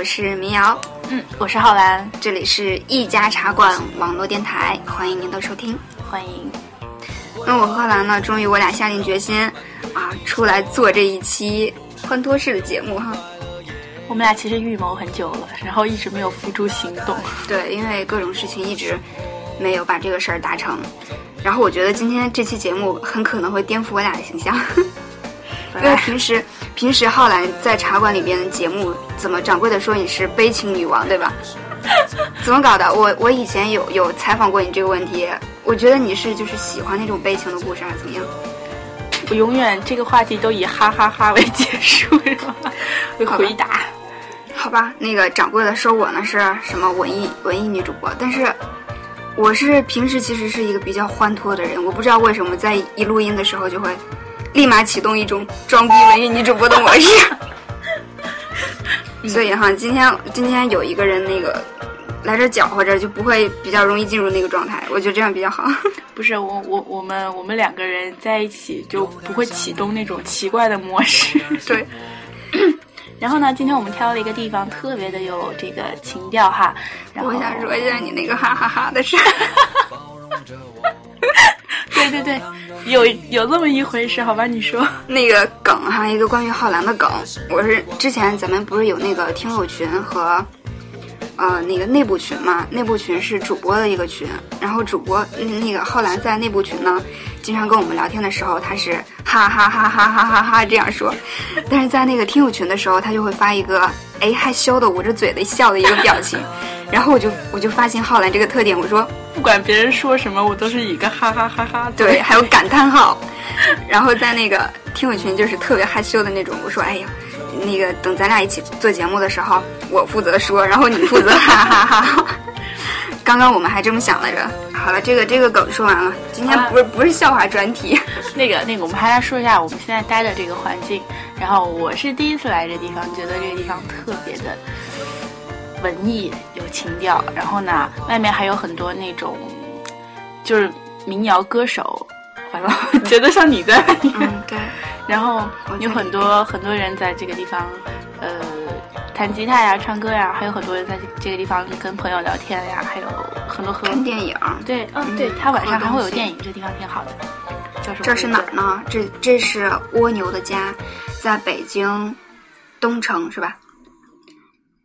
我是民谣，嗯，我是浩然，这里是一家茶馆网络电台，欢迎您的收听。欢迎。那我和浩然呢，终于我俩下定决心啊，出来做这一期欢脱式的节目哈。我们俩其实预谋很久了，然后一直没有付诸行动。对，因为各种事情一直没有把这个事儿达成。然后我觉得今天这期节目很可能会颠覆我俩的形象，因为平时平时浩然在茶馆里边的节目，怎么掌柜的说你是悲情女王，对吧？怎么搞的？我我以前有有采访过你这个问题，我觉得你是就是喜欢那种悲情的故事，还是怎么样？我永远这个话题都以哈哈哈为结束，是吧？会回答。好吧，那个掌柜的说我呢是什么文艺文艺女主播，但是我是平时其实是一个比较欢脱的人，我不知道为什么在一录音的时候就会立马启动一种装逼文艺女主播的模式。所以哈，今天今天有一个人那个来这搅和着，就不会比较容易进入那个状态。我觉得这样比较好。不是我我我们我们两个人在一起就不会启动那种奇怪的模式。对。然后呢，今天我们挑了一个地方，特别的有这个情调哈。然后我想说一下你那个哈哈哈的事儿。对对对，有有这么一回事，好吧？你说那个梗哈，一个关于浩然的梗。我是之前咱们不是有那个听友群和呃那个内部群嘛？内部群是主播的一个群，然后主播那个浩然在内部群呢，经常跟我们聊天的时候，他是哈哈哈哈哈哈哈这样说，但是在那个听友群的时候，他就会发一个哎害羞的捂着嘴的笑的一个表情，然后我就我就发现浩然这个特点，我说。不管别人说什么，我都是一个哈哈哈哈。对，还有感叹号。然后在那个听友群就是特别害羞的那种，我说：“哎呀，那个等咱俩一起做节目的时候，我负责说，然后你负责哈哈哈。”刚刚我们还这么想来着。好了，这个这个梗说完了，今天不是不是笑话专题。那 个那个，我们还来说一下我们现在待的这个环境。然后我是第一次来这地方，觉得这个地方特别的。文艺有情调，然后呢，外面还有很多那种，就是民谣歌手，完了，觉得像你在。嗯，对。然后有很多很多人在这个地方，呃，弹吉他呀、唱歌呀，还有很多人在这个地方跟朋友聊天呀，还有很多和看电影。对，嗯，对他晚上还会有电影，这地方挺好的。叫什么？这是哪儿呢？这这是蜗牛的家，在北京东城，是吧？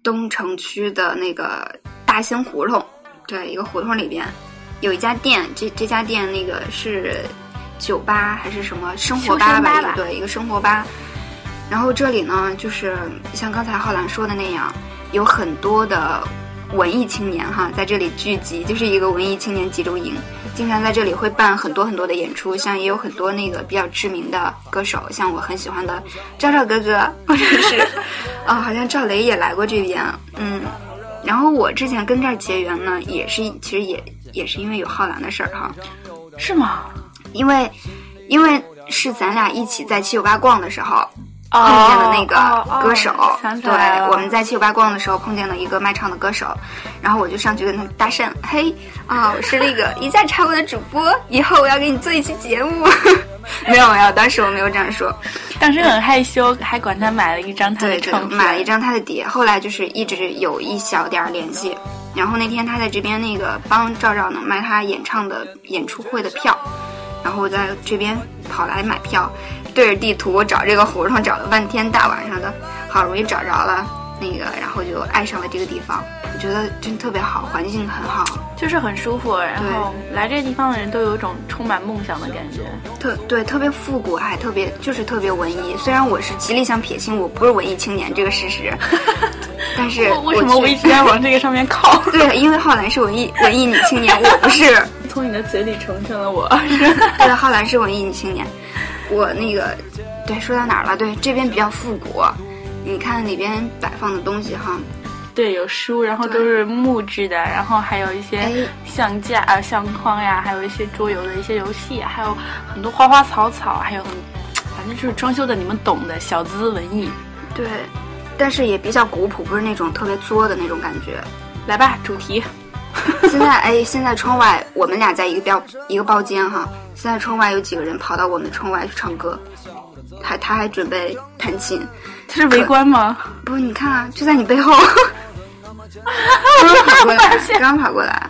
东城区的那个大兴胡同，对，一个胡同里边有一家店，这这家店那个是酒吧还是什么生活吧吧？对，一个生活吧。然后这里呢，就是像刚才浩然说的那样，有很多的文艺青年哈，在这里聚集，就是一个文艺青年集中营。经常在这里会办很多很多的演出，像也有很多那个比较知名的歌手，像我很喜欢的赵赵哥哥，或者是啊，好像赵雷也来过这边，嗯。然后我之前跟这儿结缘呢，也是其实也也是因为有浩然的事儿哈，是吗？因为因为是咱俩一起在七九八逛的时候。碰见的那个歌手，对，我们在七九八逛的时候碰见了一个卖唱的歌手，然后我就上去跟他搭讪，嘿，啊，我是那个一下茶馆的主播，以后我要给你做一期节目。没有没有，当时我没有这样说，当时很害羞，还管他买了一张他的唱片，买了一张他的碟。后来就是一直有一小点联系，然后那天他在这边那个帮赵赵呢卖他演唱的演出会的票，然后我在这边跑来买票。对着地图找这个胡同，找了半天，大晚上的，好容易找着了那个，然后就爱上了这个地方。我觉得真特别好，环境很好，就是很舒服。然后来这个地方的人都有一种充满梦想的感觉。特对，特别复古，还特别就是特别文艺。虽然我是极力想撇清我不是文艺青年这个事实，但是为什么我一直在往这个上面靠？对，因为浩南是文艺文艺女青年，我不是。从你的嘴里成全了我。对，浩然是文艺女青年。我那个，对，说到哪儿了？对，这边比较复古，你看里边摆放的东西哈。对，有书，然后都是木质的，然后还有一些相架啊、相框呀，还有一些桌游的一些游戏，还有很多花花草草，还有很，反正就是装修的，你们懂的，小资文艺。对，但是也比较古朴，不是那种特别作的那种感觉。来吧，主题。现在哎，现在窗外我们俩在一个标一个包间哈。现在窗外有几个人跑到我们窗外去唱歌，他他还准备弹琴。他是围观吗？不，你看啊，就在你背后，刚 刚跑过来，刚刚跑过来。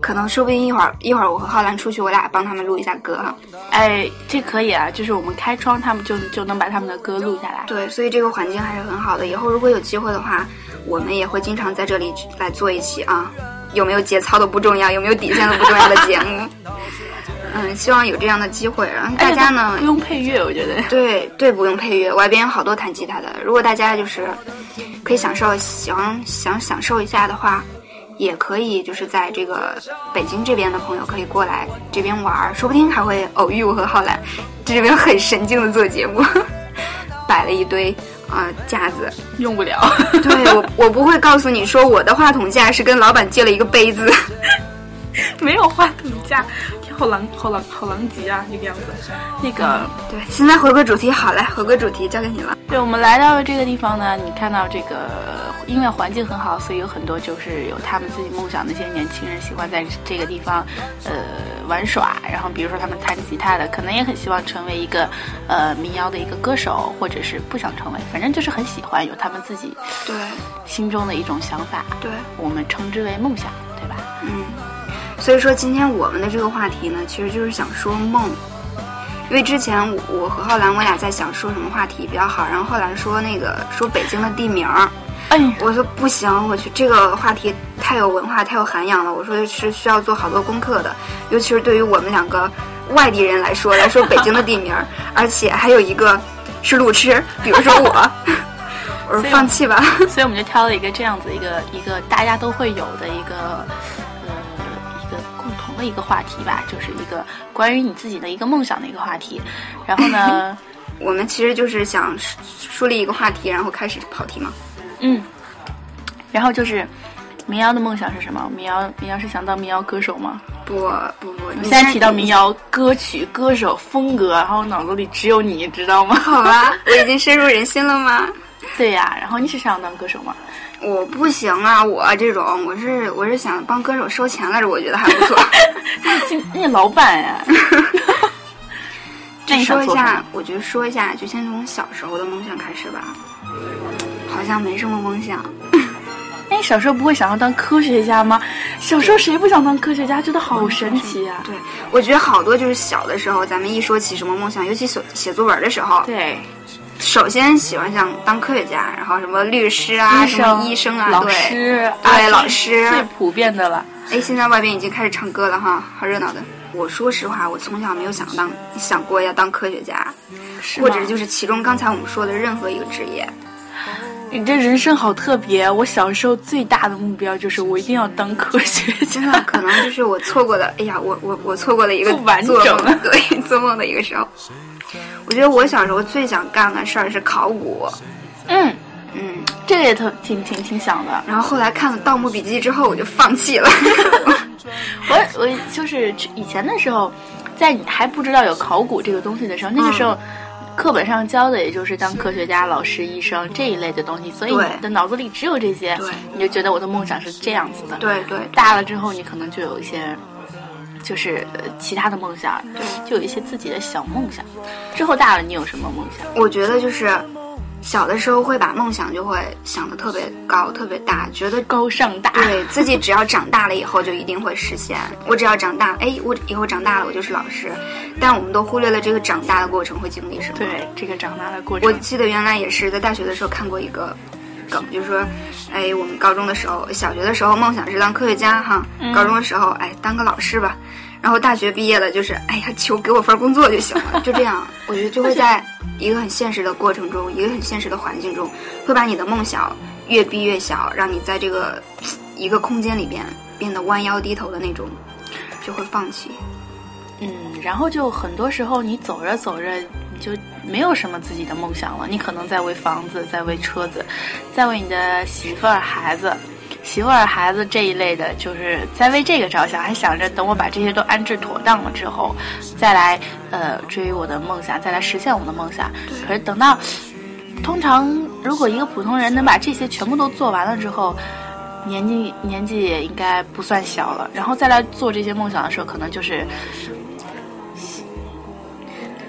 可能说不定一会儿一会儿我和浩然出去，我俩帮他们录一下歌哈。哎，这可以啊，就是我们开窗，他们就就能把他们的歌录下来。对，所以这个环境还是很好的。以后如果有机会的话，我们也会经常在这里来做一期啊。有没有节操都不重要，有没有底线都不重要的节目。嗯，希望有这样的机会，然后大家呢不用配乐，我觉得。对对，不用配乐，外边有好多弹吉他的。如果大家就是可以享受，想想享受一下的话。也可以，就是在这个北京这边的朋友可以过来这边玩儿，说不定还会偶遇我和浩然。这边很神经的做节目，摆了一堆啊架子，用不了。对我，我不会告诉你说我的话筒架是跟老板借了一个杯子，没有话筒架。好狼，好狼，好狼藉啊！这个样子，那个对，现在回归主题，好嘞，回归主题，交给你了。对，我们来到了这个地方呢，你看到这个因为环境很好，所以有很多就是有他们自己梦想的一些年轻人喜欢在这个地方，呃，玩耍。然后比如说他们弹吉他的，可能也很希望成为一个呃民谣的一个歌手，或者是不想成为，反正就是很喜欢有他们自己对心中的一种想法。对，我们称之为梦想，对吧？嗯。所以说，今天我们的这个话题呢，其实就是想说梦。因为之前我和浩然，我俩在想说什么话题比较好，然后浩然说那个说北京的地名儿，哎，我说不行，我去这个话题太有文化、太有涵养了，我说是需要做好多功课的，尤其是对于我们两个外地人来说，来说北京的地名儿，而且还有一个是路痴，比如说我，我说放弃吧。所以我们就挑了一个这样子一个一个大家都会有的一个。的一个话题吧，就是一个关于你自己的一个梦想的一个话题。然后呢，我们其实就是想树立一个话题，然后开始跑题嘛。嗯。然后就是民谣的梦想是什么？民谣民谣是想当民谣歌手吗？不不不，你现在提到民谣歌曲、歌手风格，然后脑子里只有你知道吗？好吧，我已经深入人心了吗？对呀。然后你是想当歌手吗？我不行啊，我这种我是我是想帮歌手收钱来着，我觉得还不错。那老板呀，你说一下，我觉得说一下，就先从小时候的梦想开始吧。好像没什么梦想。那 你小时候不会想要当科学家吗？小时候谁不想当科学家？觉得好神奇啊！对，我觉得好多就是小的时候，咱们一说起什么梦想，尤其写写作文的时候，对。首先喜欢想当科学家，然后什么律师啊，什么医生啊，老师，对老师最普遍的了。哎，现在外边已经开始唱歌了哈，好热闹的。我说实话，我从小没有想当想过要当科学家，或者就是其中刚才我们说的任何一个职业。你这人生好特别。我小时候最大的目标就是我一定要当科学家。可能就是我错过的。哎呀，我我我错过了一个完整 对做梦的一个时候。我觉得我小时候最想干的事儿是考古。嗯嗯，这个也特挺挺挺想的。然后后来看了《盗墓笔记》之后，我就放弃了。我我就是以前的时候，在你还不知道有考古这个东西的时候，那个时候。课本上教的也就是当科学家、老师、医生这一类的东西，所以你的脑子里只有这些，你就觉得我的梦想是这样子的。对对，大了之后你可能就有一些，就是其他的梦想，就有一些自己的小梦想。之后大了，你有什么梦想？我觉得就是。小的时候会把梦想就会想的特别高、特别大，觉得高尚大，对自己只要长大了以后就一定会实现。我只要长大，哎，我以后长大了我就是老师。但我们都忽略了这个长大的过程会经历什么。对，这个长大的过程。我记得原来也是在大学的时候看过一个梗，就是说，哎，我们高中的时候、小学的时候梦想是当科学家哈，高中的时候哎当个老师吧。然后大学毕业了，就是哎呀，求给我份工作就行了，就这样。我觉得就会在一个很现实的过程中，一个很现实的环境中，会把你的梦想越逼越小，让你在这个一个空间里边变得弯腰低头的那种，就会放弃。嗯，然后就很多时候你走着走着，你就没有什么自己的梦想了。你可能在为房子，在为车子，在为你的媳妇儿、孩子。媳妇儿、孩子这一类的，就是在为这个着想，还想着等我把这些都安置妥当了之后，再来呃追我的梦想，再来实现我的梦想。可是等到，通常如果一个普通人能把这些全部都做完了之后，年纪年纪也应该不算小了，然后再来做这些梦想的时候，可能就是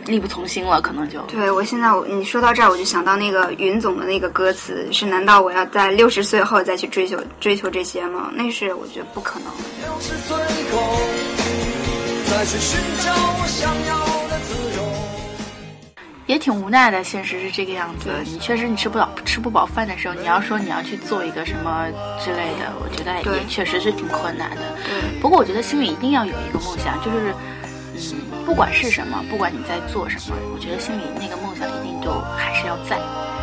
力不从心了，可能就对我现在我你说到这儿，我就想到那个云总的那个歌词是：难道我要在六十岁后再去追求追求这些吗？那是我觉得不可能的。六十岁后，再去寻找我想要的自由。也挺无奈的。现实是这个样子，你确实你吃不饱吃不饱饭的时候，你要说你要去做一个什么之类的，我觉得对也确实是挺困难的。不过我觉得心里一定要有一个梦想，就是嗯，不管是什么，不管你在做什么，我觉得心里那个梦想一定都还是要在。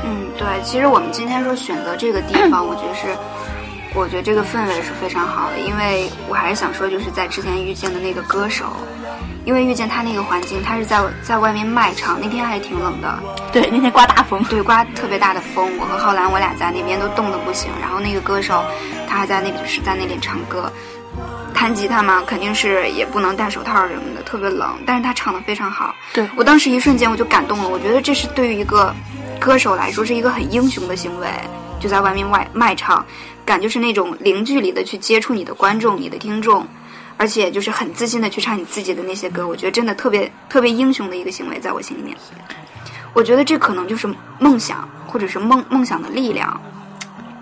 嗯，对。其实我们今天说选择这个地方，我觉得是，我觉得这个氛围是非常好的，因为我还是想说，就是在之前遇见的那个歌手，因为遇见他那个环境，他是在在外面卖唱，那天还挺冷的，对，那天刮大风，对，刮特别大的风，我和浩兰我俩在那边都冻得不行，然后那个歌手他还在那是在那边唱歌，弹吉他嘛，肯定是也不能戴手套什么的，特别冷，但是他唱的非常好。对我当时一瞬间我就感动了，我觉得这是对于一个歌手来说是一个很英雄的行为，就在外面外卖唱，感觉是那种零距离的去接触你的观众、你的听众，而且就是很自信的去唱你自己的那些歌，我觉得真的特别特别英雄的一个行为，在我心里面。我觉得这可能就是梦想，或者是梦梦想的力量。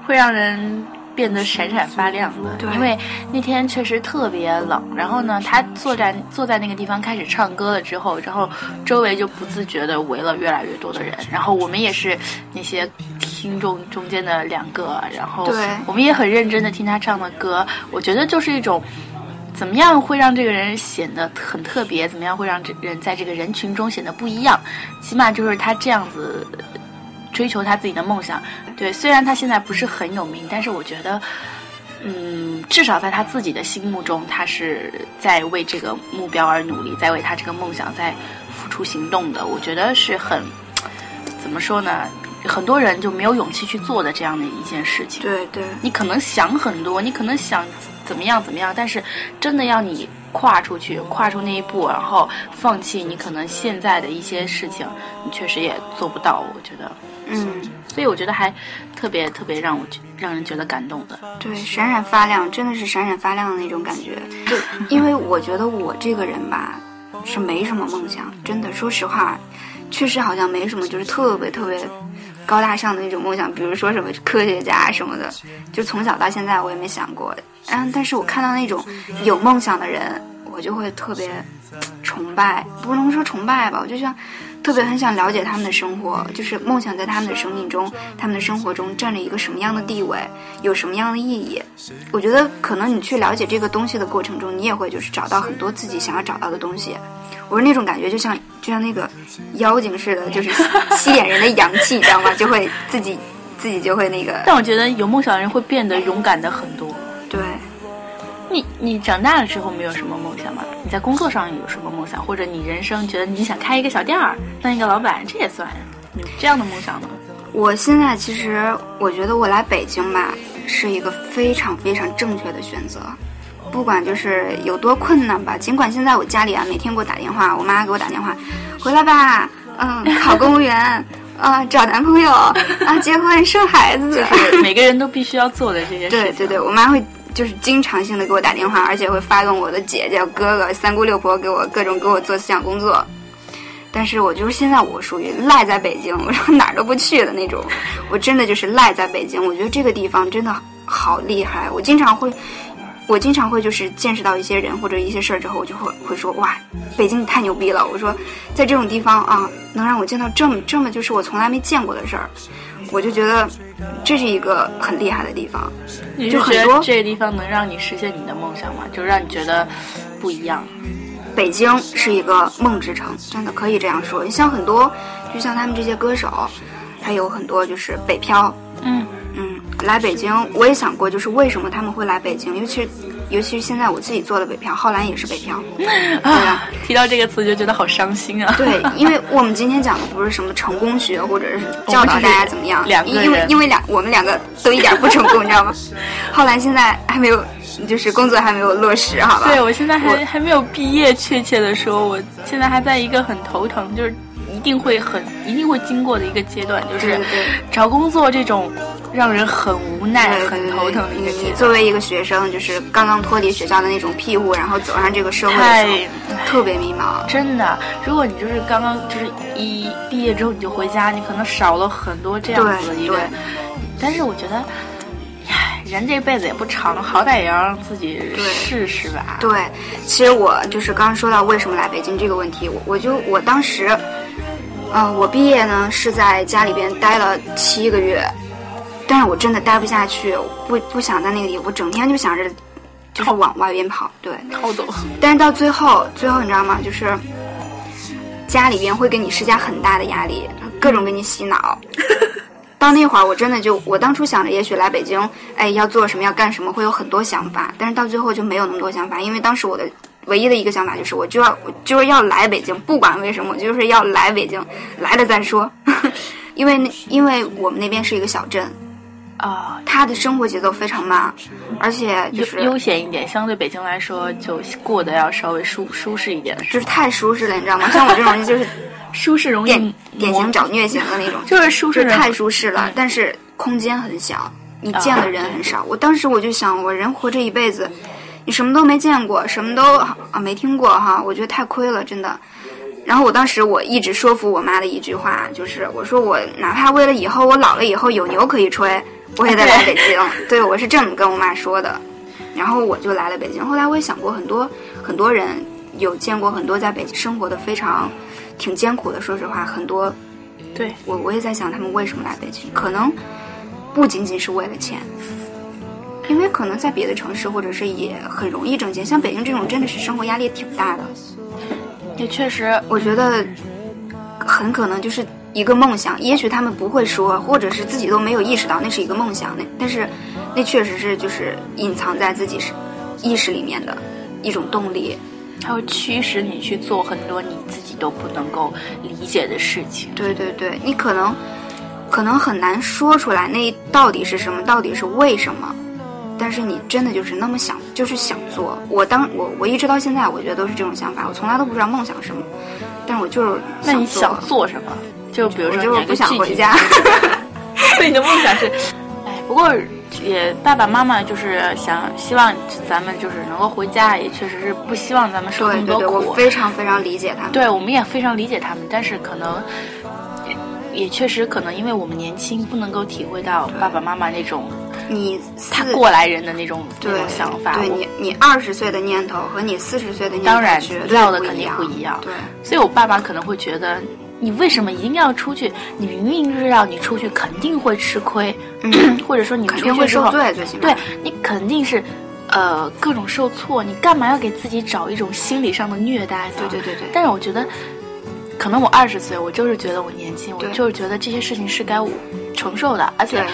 会让人变得闪闪发亮的。对因为那天确实特别冷，然后呢，他坐在坐在那个地方开始唱歌了之后，然后周围就不自觉的围了越来越多的人，然后我们也是那些听众中间的两个，然后对我们也很认真的听他唱的歌，我觉得就是一种。怎么样会让这个人显得很特别？怎么样会让这人在这个人群中显得不一样？起码就是他这样子追求他自己的梦想。对，虽然他现在不是很有名，但是我觉得，嗯，至少在他自己的心目中，他是在为这个目标而努力，在为他这个梦想在付出行动的。我觉得是很怎么说呢？很多人就没有勇气去做的这样的一件事情。对对你可能想很多，你可能想怎么样怎么样，但是真的要你跨出去，跨出那一步，然后放弃你可能现在的一些事情，你确实也做不到。我觉得，嗯，所以我觉得还特别特别让我觉让人觉得感动的。对，闪闪发亮，真的是闪闪发亮的那种感觉。就因为我觉得我这个人吧，是没什么梦想，真的，说实话，确实好像没什么，就是特别特别高大上的那种梦想，比如说什么科学家什么的，就从小到现在我也没想过。嗯，但是我看到那种有梦想的人，我就会特别崇拜，不能说崇拜吧，我就像特别很想了解他们的生活，就是梦想在他们的生命中、他们的生活中占着一个什么样的地位，有什么样的意义。我觉得可能你去了解这个东西的过程中，你也会就是找到很多自己想要找到的东西。我说那种感觉，就像就像那个妖精似的，就是 吸点人的阳气，你知道吗？就会自己自己就会那个但我觉得有梦想的人会变得勇敢的很多。对。你你长大了之后没有什么梦想吗？你在工作上有什么梦想，或者你人生觉得你想开一个小店儿，当一个老板，这也算有这样的梦想吗？我现在其实我觉得我来北京吧，是一个非常非常正确的选择。不管就是有多困难吧，尽管现在我家里啊每天给我打电话，我妈给我打电话，回来吧，嗯，考公务员，啊，找男朋友，啊，结婚生孩子，就是每个人都必须要做的这些事情。对对对，我妈会就是经常性的给我打电话，而且会发动我的姐姐、哥哥、三姑六婆给我各种给我做思想工作。但是我就是现在我属于赖在北京，我说哪儿都不去的那种，我真的就是赖在北京。我觉得这个地方真的好厉害，我经常会。我经常会就是见识到一些人或者一些事儿之后，我就会会说哇，北京你太牛逼了！我说在这种地方啊，能让我见到这么这么就是我从来没见过的事儿，我就觉得这是一个很厉害的地方。你就很多觉得这个地方能让你实现你的梦想吗？就让你觉得不一样。北京是一个梦之城，真的可以这样说。你像很多，就像他们这些歌手，还有很多就是北漂，嗯嗯，来北京，我也想过，就是为什么他们会来北京，尤其是尤其是现在我自己做的北漂，浩然也是北漂，对啊，提到这个词就觉得好伤心啊。对，因为 我们今天讲的不是什么成功学，或者是教导大家怎么样，两个因为因为两我们两个都一点不成功，你知道吗？浩然现在还没有，就是工作还没有落实，好吧？对，我现在还还没有毕业，确切的说，我现在还在一个很头疼，就是一定会很一定会经过的一个阶段，就是找工作这种让人很无奈、对很头疼的一个你阶段。作为一个学生，就是刚刚脱离学校的那种庇护，然后走上这个社会的时太候，特别迷茫。真的，如果你就是刚刚就是一毕业之后你就回家，你可能少了很多这样子的一个。但是我觉得，唉，人这辈子也不长，好歹也要让自己试试吧。对，其实我就是刚刚说到为什么来北京这个问题，我我就我当时，呃，我毕业呢是在家里边待了七个月，但是我真的待不下去，不不想在那个地，我整天就想着就是往外边跑，对。逃走。但是到最后，最后你知道吗？就是家里边会给你施加很大的压力，各种给你洗脑。到那会儿，我真的就我当初想着，也许来北京，哎，要做什么，要干什么，会有很多想法。但是到最后就没有那么多想法，因为当时我的唯一的一个想法就是，我就要我就是要来北京，不管为什么，我就是要来北京，来了再说。因为那因为我们那边是一个小镇，啊，他的生活节奏非常慢，而且就是悠闲一点，相对北京来说就过得要稍微舒舒适一点。就是太舒适了，你知道吗？像我这种人就是 舒适容易典典型找虐型的那种，就是舒适太舒适了，但是空间很小，你见的人很少。我当时我就想，我人活这一辈子，你什么都没见过，什么都啊没听过哈，我觉得太亏了，真的。然后我当时我一直说服我妈的一句话，就是我说我哪怕为了以后我老了以后有牛可以吹，我也得来北京。对我是这么跟我妈说的，然后我就来了北京。后来我也想过很多很多人有见过很多在北京生活的非常挺艰苦的，说实话，很多对我我也在想他们为什么来北京，可能不仅仅是为了钱。因为可能在别的城市，或者是也很容易挣钱，像北京这种真的是生活压力挺大的。也确实，我觉得很可能就是一个梦想，也许他们不会说，或者是自己都没有意识到那是一个梦想，那但是那确实是就是隐藏在自己是意识里面的一种动力，它会驱使你去做很多你自己都不能够理解的事情。对对对，你可能可能很难说出来那到底是什么，到底是为什么。但是你真的就是那么想，就是想做。我当我我一直到现在，我觉得都是这种想法。我从来都不知道梦想是什么，但是我就是那你做想做什么？就比如说，我就是不想回家。所以你的梦想是，哎，不过也爸爸妈妈就是想希望咱们就是能够回家，也确实是不希望咱们受那么多苦。对对对，我非常非常理解他们。对，我们也非常理解他们，但是可能也确实可能因为我们年轻，不能够体会到爸爸妈妈那种。你他过来人的那种那种想法，对你你二十岁的念头和你四十岁的念头当然绝对要的肯定不一样。对，所以我爸爸可能会觉得，你为什么一定要出去？你明明知道你出去肯定会吃亏，嗯、或者说你肯定会受罪，最起码对你肯定是呃各种受挫，你干嘛要给自己找一种心理上的虐待呢？对对对对。但是我觉得，可能我二十岁，我就是觉得我年轻，我就是觉得这些事情是该我承受的，而且。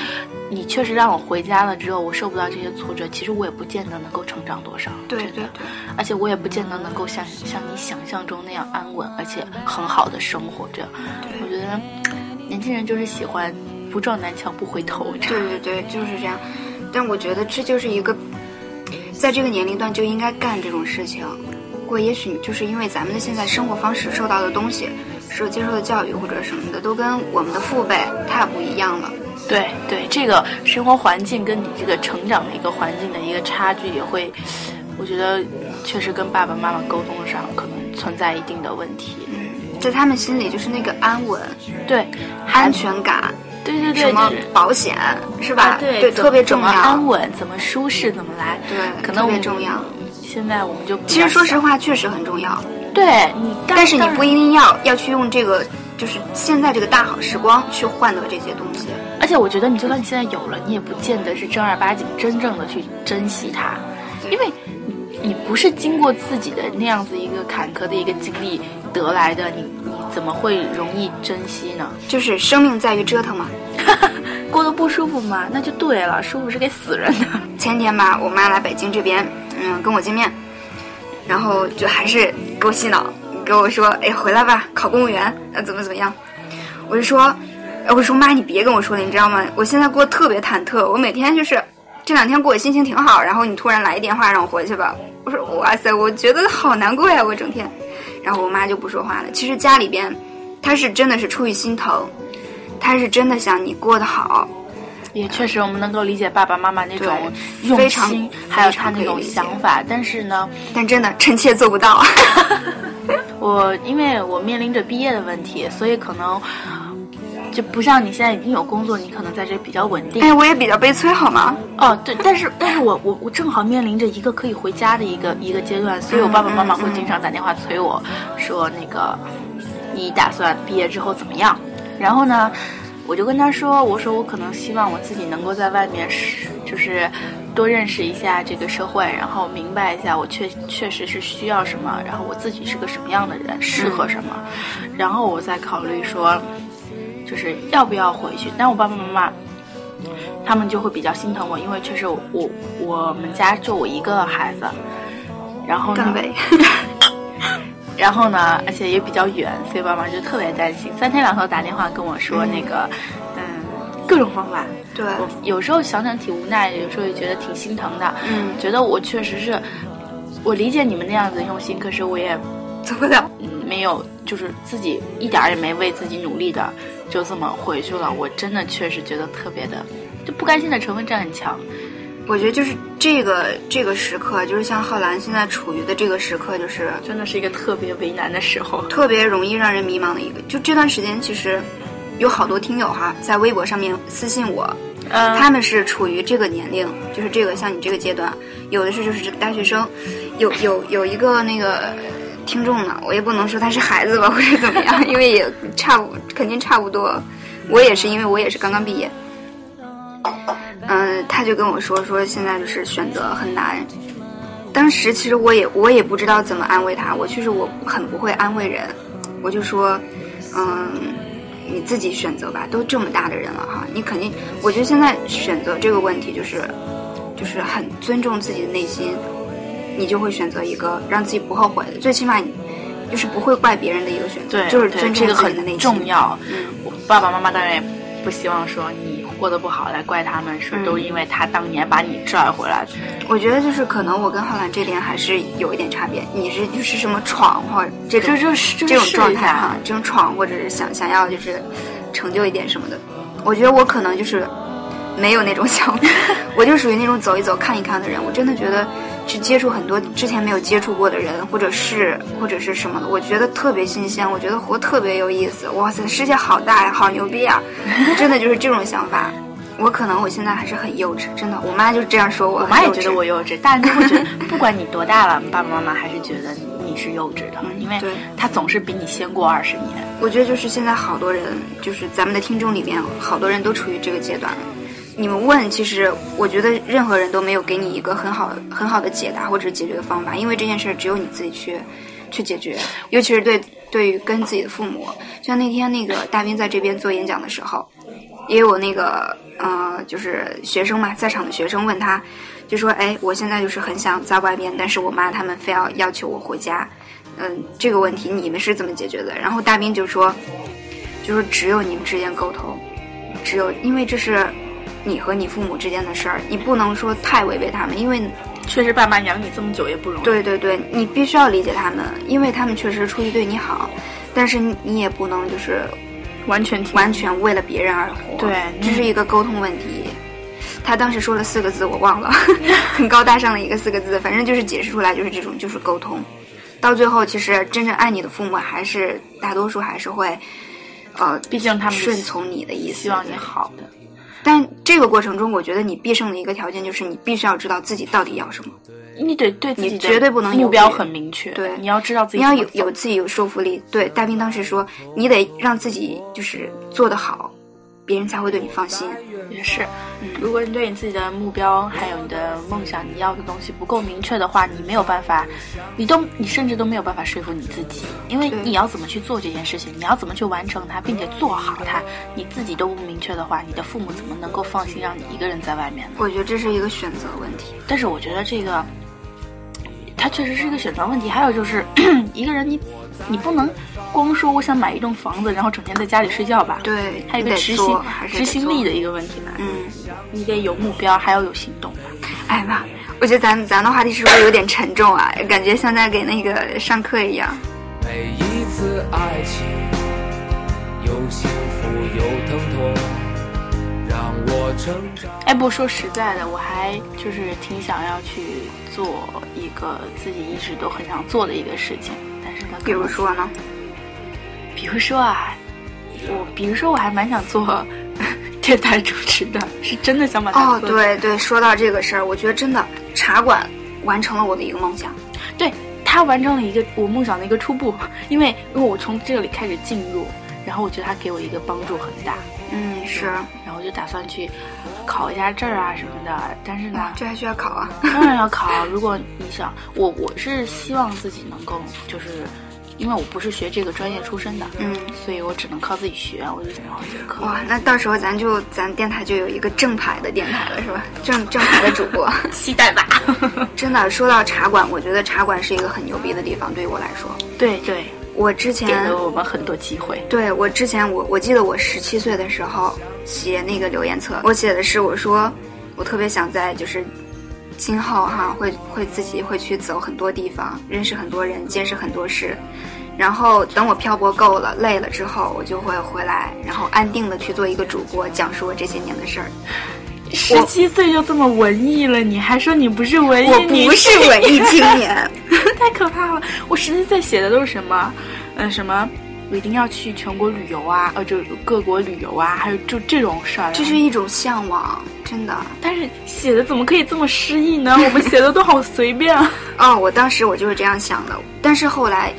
你确实让我回家了之后，我受不到这些挫折，其实我也不见得能够成长多少。对对对，而且我也不见得能够像像你想象中那样安稳，而且很好的生活着。我觉得年轻人就是喜欢不撞南墙不回头。对对对，就是这样。但我觉得这就是一个在这个年龄段就应该干这种事情。不过也许就是因为咱们的现在生活方式受到的东西，受接受的教育或者什么的，都跟我们的父辈太不一样了。对对，这个生活环境跟你这个成长的一个环境的一个差距，也会，我觉得确实跟爸爸妈妈沟通上可能存在一定的问题。嗯，在他们心里就是那个安稳，对，安全感，对对对，什么保险是吧？对对，特别重要。安稳，怎么舒适，怎么来？对，可能特别重要。现在我们就其实说实话，确实很重要。对你，但是你不一定要要去用这个，就是现在这个大好时光去换得这些东西。而且我觉得，你就算你现在有了，你也不见得是正儿八经、真正的去珍惜它，因为你你不是经过自己的那样子一个坎坷的一个经历得来的，你你怎么会容易珍惜呢？就是生命在于折腾嘛，过得不舒服嘛，那就对了，舒服是给死人的。前天吧，我妈来北京这边，嗯，跟我见面，然后就还是给我洗脑，给我说，哎，回来吧，考公务员，呃，怎么怎么样？我就说。我说妈，你别跟我说了，你知道吗？我现在过得特别忐忑，我每天就是这两天过得心情挺好，然后你突然来一电话让我回去吧，我说哇塞，我觉得好难过呀，我整天。然后我妈就不说话了。其实家里边，她是真的是出于心疼，她是真的想你过得好。也确实，我们能够理解爸爸妈妈那种用心，还有他那种想法。但是呢，但真的臣妾做不到。我因为我面临着毕业的问题，所以可能就不像你现在已经有工作，你可能在这比较稳定。哎，我也比较悲催，好吗？哦，对，但是但是我我我正好面临着一个可以回家的一个一个阶段，所以我爸爸妈妈会经常打电话催我说那个你打算毕业之后怎么样？然后呢，我就跟他说，我说我可能希望我自己能够在外面是就是多认识一下这个社会，然后明白一下我确确实是需要什么，然后我自己是个什么样的人，适合什么，然后我再考虑说就是要不要回去。但我爸爸妈妈。他们就会比较心疼我，因为确实我我我们家就我一个孩子，然后呢 然后呢，而且也比较远，所以爸妈就特别担心，三天两头打电话跟我说那个，嗯，各种方法。对，我有时候想想挺无奈，有时候也觉得挺心疼的，嗯，觉得我确实是，我理解你们那样子的用心，可是我也做不了。嗯没有，就是自己一点儿也没为自己努力的，就这么回去了。我真的确实觉得特别的，就不甘心的成分占很强。我觉得就是这个这个时刻，就是像浩兰现在处于的这个时刻，就是真的是一个特别为难的时候。特别容易让人迷茫的一个。就这段时间，其实有好多听友哈，在微博上面私信我，嗯他们是处于这个年龄，就是这个像你这个阶段，有的是就是这个大学生，有有有一个那个听众呢，我也不能说他是孩子吧，或者怎么样，因为也差不肯定差不多，我也是因为我也是刚刚毕业，嗯，他就跟我说说现在就是选择很难。当时其实我也我也不知道怎么安慰他，我确实我很不会安慰人，我就说，嗯，你自己选择吧，都这么大的人了哈，你肯定，我觉得现在选择这个问题就是，就是很尊重自己的内心，你就会选择一个让自己不后悔的，最起码你就是不会怪别人的一个选择，就是尊重自己的内心。重要。嗯，我爸爸妈妈当然也不希望说你过得不好来怪他们，说嗯都因为他当年把你拽回来。我觉得就是可能我跟浩然这点还是有一点差别，你是就是什么闯或者这种这就是这种状态哈，这种闯或者是想想要就是成就一点什么的，我觉得我可能就是没有那种 想法，我就属于那种走一走看一看的人。我真的觉得去接触很多之前没有接触过的人，或者是或者是什么的，我觉得特别新鲜，我觉得活特别有意思。哇塞，世界好大呀，好牛逼啊！真的就是这种想法。我可能我现在还是很幼稚，真的，我妈就是这样说我。我妈也觉得我幼稚，大人都会觉得，不管你多大了，爸爸妈妈还是觉得你是幼稚的，因为对他总是比你先过二十年。我觉得就是现在好多人，就是咱们的听众里面，好多人都处于这个阶段。你们问，其实我觉得任何人都没有给你一个很好很好的解答或者解决的方法，因为这件事儿只有你自己去去解决，尤其是对对于跟自己的父母。像那天那个大兵在这边做演讲的时候，也有那个呃，就是学生嘛，在场的学生问他，就说：“哎，我现在就是很想在外面，但是我妈他们非要要求我回家。”嗯，这个问题你们是怎么解决的？然后大兵就说，就说只有你们之间沟通，只有因为这是你和你父母之间的事儿，你不能说太违背他们，因为确实，爸妈养你这么久也不容易。对对对，你必须要理解他们，因为他们确实出于对你好，但是你你也不能就是完全听完全为了别人而活，对这是一个沟通问题。他当时说了四个字，我忘了，很高大上的一个四个字，反正就是解释出来就是这种，就是沟通。到最后，其实真正爱你的父母，还是大多数还是会，呃，毕竟他们顺从你的意思，希望你好的。但这个过程中，我觉得你必胜的一个条件就是你必须要知道自己到底要什么，你得对自己你绝对不能目标很明确，对。你要知道自己你要有有自己有说服力。对，大兵当时说，你得让自己就是做得好，别人才会对你放心。也是，嗯如果你对你自己的目标还有你的梦想，你要的东西不够明确的话，你没有办法，你都你甚至都没有办法说服你自己，因为你要怎么去做这件事情，你要怎么去完成它，并且做好它，你自己都不明确的话，你的父母怎么能够放心让你一个人在外面呢？我觉得这是一个选择问题。但是我觉得这个，它确实是一个选择问题。还有就是，一个人你你不能光说我想买一栋房子，然后整天在家里睡觉吧？对，还有一个执行还是执行力的一个问题吧。嗯，你得有目标，还要有行动吧。哎妈，我觉得咱咱的话题是不是有点沉重啊？感觉像在给那个上课一样。每一次爱情，有幸福有疼痛，让我成长。哎，不说实在的，我还就是挺想要去做一个自己一直都很想做的一个事情，但是比如说呢？比如说啊，我比如说我还蛮想做 电台主持的，是真的想把它哦，做对对，说到这个事儿，我觉得真的茶馆完成了我的一个梦想。对，他完成了一个我梦想的一个初步，因为因为我从这里开始进入，然后我觉得他给我一个帮助很大，嗯，是，然后我就打算去考一下证儿啊什么的。但是呢，这还需要考啊？当然要考。如果你想，我我是希望自己能够，就是因为我不是学这个专业出身的，嗯，所以我只能靠自己学。我就想要学课。哇，那到时候咱就咱电台就有一个正牌的电台了，是吧？正正牌的主播。期待吧。真的，说到茶馆，我觉得茶馆是一个很牛逼的地方，对于我来说。对对，我之前给前了我们很多机会。对我之前我我记得我十七岁的时候写那个留言册，我写的是我说我特别想在就是今后哈会会自己会去走很多地方，认识很多人，见识很多事。然后等我漂泊够了、累了之后，我就会回来，然后安定的去做一个主播，讲述我这些年的事儿。十七岁就这么文艺了，你还说你不是文艺？我不是文艺青年，太可怕了！我十七岁写的都是什么？嗯、什么？我一定要去全国旅游啊，呃，就各国旅游啊，还有就这种事儿。这是一种向往，真的。但是写的怎么可以这么诗意呢？我们写的都好随便啊。哦，我当时我就是这样想的，但是后来，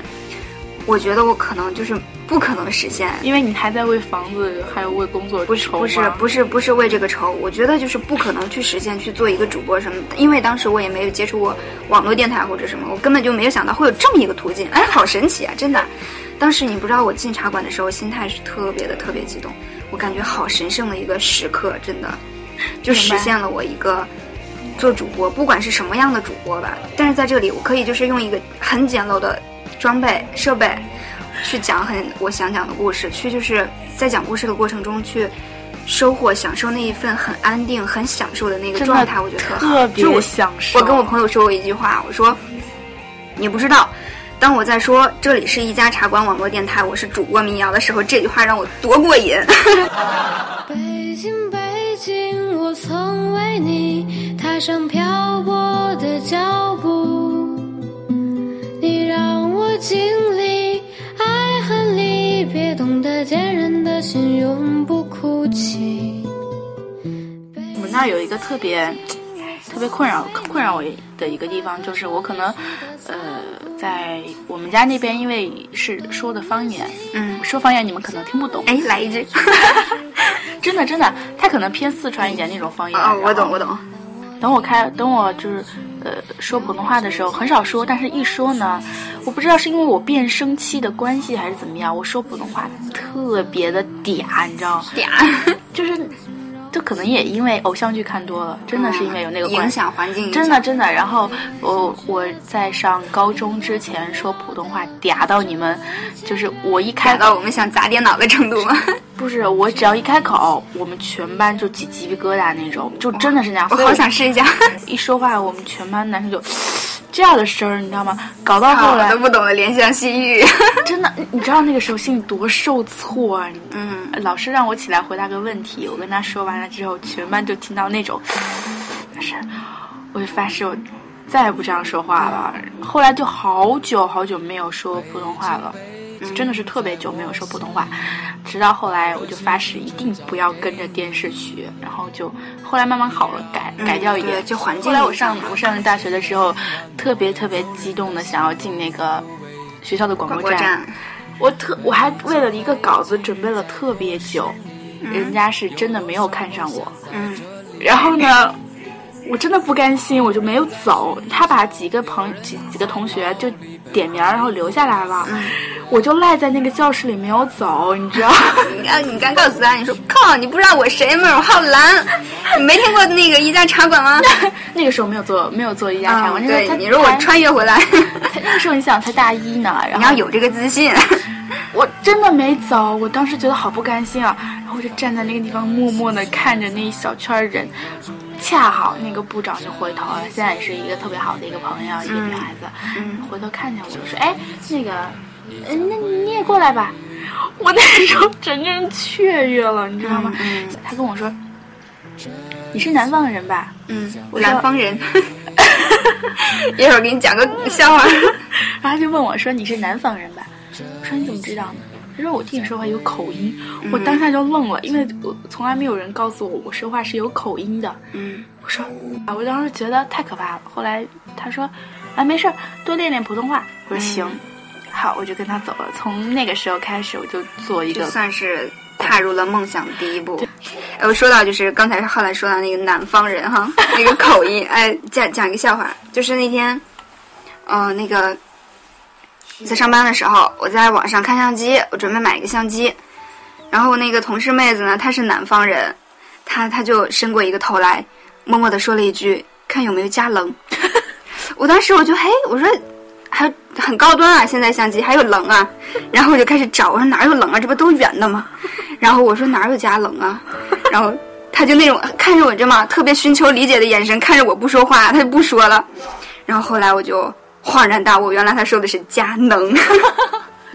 我觉得我可能就是不可能实现。因为你还在为房子还有为工作不是愁不是吗不是不是为这个愁，我觉得就是不可能去实现去做一个主播什么的，因为当时我也没有接触过网络电台或者什么，我根本就没有想到会有这么一个途径，哎，好神奇啊，真的。当时你不知道我进茶馆的时候，心态是特别的特别激动，我感觉好神圣的一个时刻，真的，就实现了我一个做主播，不管是什么样的主播吧。但是在这里，我可以就是用一个很简陋的装备设备，去讲很我想讲的故事，去就是在讲故事的过程中去收获、享受那一份很安定、很享受的那个状态，我觉得特别享受。我跟我朋友说过一句话，我说：“你不知道，当我在说这里是一家茶馆网络电台，我是主播民谣的时候，这句话让我多过瘾。北京，北京，我曾为你踏上漂泊的脚步，你让我经历爱恨离别，懂得坚韧的心永不哭泣。我们那儿有一个特别特别困扰困扰我的一个地方，就是我可能呃在我们家那边，因为是说的方言，嗯，说方言你们可能听不懂，哎，来一句。真的真的，他可能偏四川一点那种方言。哦，我懂，我懂。等我开，等我就是呃说普通话的时候，很少说，但是一说呢，我不知道是因为我变声期的关系还是怎么样，我说普通话特别的嗲，你知道吗？嗲，就是，就可能也因为偶像剧看多了，真的是因为有那个关影。响环境影响，真的真的，然后我我在上高中之前说普通话嗲到你们，就是我一开嗲到我们想砸电脑的程度吗？不是我只要一开口，我们全班就起鸡皮疙瘩那种，就真的是那样。我好想试一下。一说话，我们全班男生就这样的声儿，你知道吗？搞到后来都不懂得怜香惜玉。真的，你知道那个时候心里多受挫啊！嗯，老师让我起来回答个问题，我跟他说完了之后，全班就听到那种，是，我就发誓我再也不这样说话了。后来就好久好久没有说普通话了，真的是特别久没有说普通话，直到后来我就发誓一定不要跟着电视学，然后就后来慢慢好了，改改掉一点。对就环。境后来我上我上大学的时候，特别特别激动的想要进那个学校的广播广播站，我特我还为了一个稿子准备了特别久，人家是真的没有看上我，嗯，然后呢，我真的不甘心，我就没有走。他把几个朋几几个同学就点名，然后留下来了，我就赖在那个教室里没有走，你知道？你刚你刚告诉他，你说靠，你不知道我谁吗？我浩蓝，你没听过那个一家茶馆吗？那个时候没有做没有做一家茶啊，馆，那对你说我穿越回来，才那个时候你想才大一呢，然后你要有这个自信。我真的没走，我当时觉得好不甘心啊，然后我就站在那个地方默默的看着那一小圈人，恰好那个部长就回头了，现在也是一个特别好的一个朋友，一个女孩子，嗯回头看见我就说，哎，那个，嗯，那你也过来吧，我那时候整个人雀跃了，你知道吗？嗯他跟我说，你是南方人吧？嗯，我南方人，一会儿给你讲个笑话。然后他就问我说：“你是南方人吧？”我说：“你怎么知道呢？”他说：“我听你说话有口音。”我当下就愣了，因为我从来没有人告诉我我说话是有口音的。嗯，我说啊，我当时觉得太可怕了。后来他说：“啊，没事儿，多练练普通话。”我说：“行。好，我就跟他走了。从那个时候开始，我就做一个算是踏入了梦想的第一步。哎，我说到就是刚才后来说到那个南方人哈，那个口音，哎，讲讲一个笑话，就是那天，呃，那个在上班的时候，我在网上看相机，我准备买一个相机，然后那个同事妹子呢，她是南方人，她她就伸过一个头来，默默的说了一句：“看有没有加棱。”我当时我就嘿，我说还很高端啊，现在相机还有棱啊，然后我就开始找，我说哪有棱啊，这不都圆的吗？然后我说哪有加棱啊，然后他就那种看着我这么特别寻求理解的眼神看着我不说话，他就不说了。然后后来我就恍然大悟，原来他说的是佳能。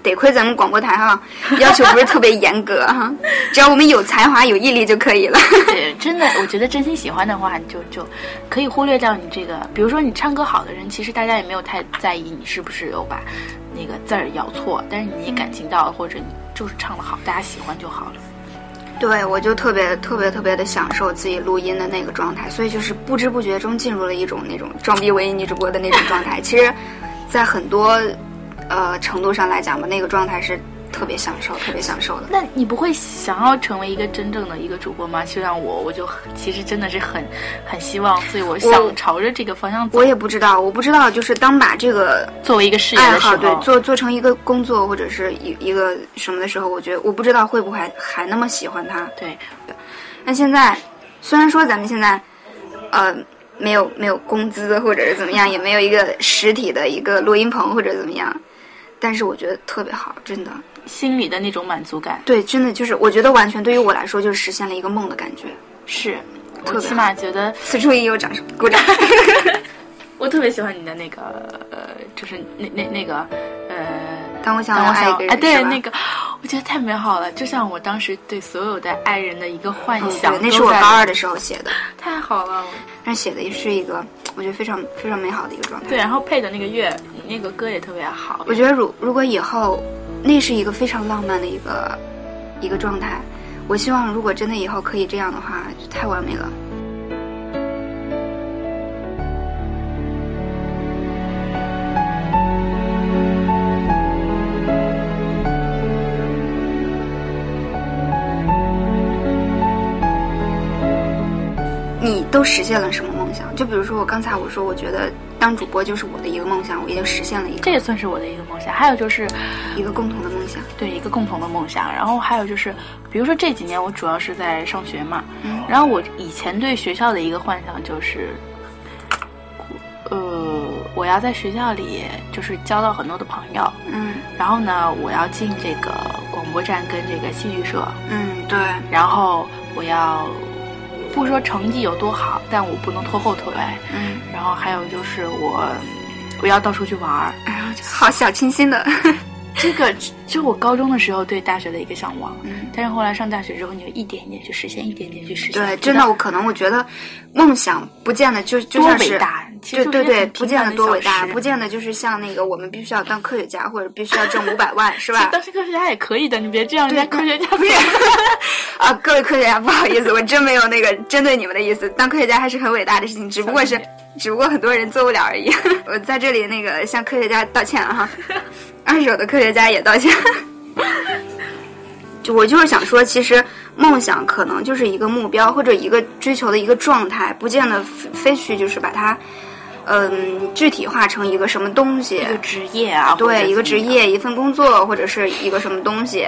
得亏咱们广播台哈，要求不是特别严格哈，只要我们有才华有毅力就可以了。对，真的，我觉得真心喜欢的话，你就就可以忽略掉你这个，比如说你唱歌好的人，其实大家也没有太在意你是不是有把那个字儿咬错，但是你感情到了，或者你就是唱的好，大家喜欢就好了。对，我就特别特别特别的享受自己录音的那个状态，所以就是不知不觉中进入了一种那种装逼文艺女主播的那种状态。其实，在很多呃程度上来讲吧，那个状态是特别享受、特别享受的。那你不会想要成为一个真正的一个主播吗？就像我，我就其实真的是很很希望，所以我想朝着这个方向走我。也不知道，我不知道，就是当把这个作为一个事业爱好对做做成一个工作或者是一一个什么的时候，我觉得我不知道会不会还还那么喜欢它。对那现在虽然说咱们现在呃没有没有工资或者是怎么样，也没有一个实体的一个录音棚或者怎么样，但是我觉得特别好，真的。心里的那种满足感对，真的就是我觉得完全对于我来说就是实现了一个梦的感觉。是，我起码觉得此处应有掌声，鼓掌。我特别喜欢你的那个呃，就是那那那个呃。当我想当我爱一个人，哎，对是吧那个，我觉得太美好了，就像我当时对所有的爱人的一个幻嗯想对，那是我高二的时候写的，太好了。但写的也是一个我觉得非常非常美好的一个状态。对，然后配的那个乐，你那个歌也特别好。我觉得如如果以后那是一个非常浪漫的一个一个状态，我希望如果真的以后可以这样的话，太完美了。你都实现了什么梦想？就比如说我刚才我说，我觉得当主播就是我的一个梦想，我已经实现了一个这也算是我的一个梦想。还有就是，一个共同的梦想。对一个共同的梦想。然后还有就是，比如说这几年我主要是在上学嘛，嗯然后我以前对学校的一个幻想就是，呃，我要在学校里就是交到很多的朋友，嗯然后呢，我要进这个广播站跟这个戏剧社，嗯，对，然后我要不说成绩有多好，但我不能拖后腿。嗯，然后还有就是我不要到处去玩儿，好小清新的。这个就是我高中的时候对大学的一个向往。嗯，但是后来上大学之后，你就一点一点去实现，一点点去实现。对，真的，我可能我觉得梦想不见得就就像是伟大，对对对，不见得多伟大，不见得就是像那个我们必须要当科学家或者必须要挣五百万，是吧？当科学家也可以的，你别这样，人家科学家不是啊，各位科学家，不好意思，我真没有那个针对你们的意思。当科学家还是很伟大的事情，只不过是，只不过很多人做不了而已。我在这里那个向科学家道歉了哈，二手的科学家也道歉。就我就是想说，其实梦想可能就是一个目标或者一个追求的一个状态，不见得非非去就是把它，嗯，具体化成一个什么东西。一个职业啊，对，一个。职业、一份工作，或者是一个什么东西，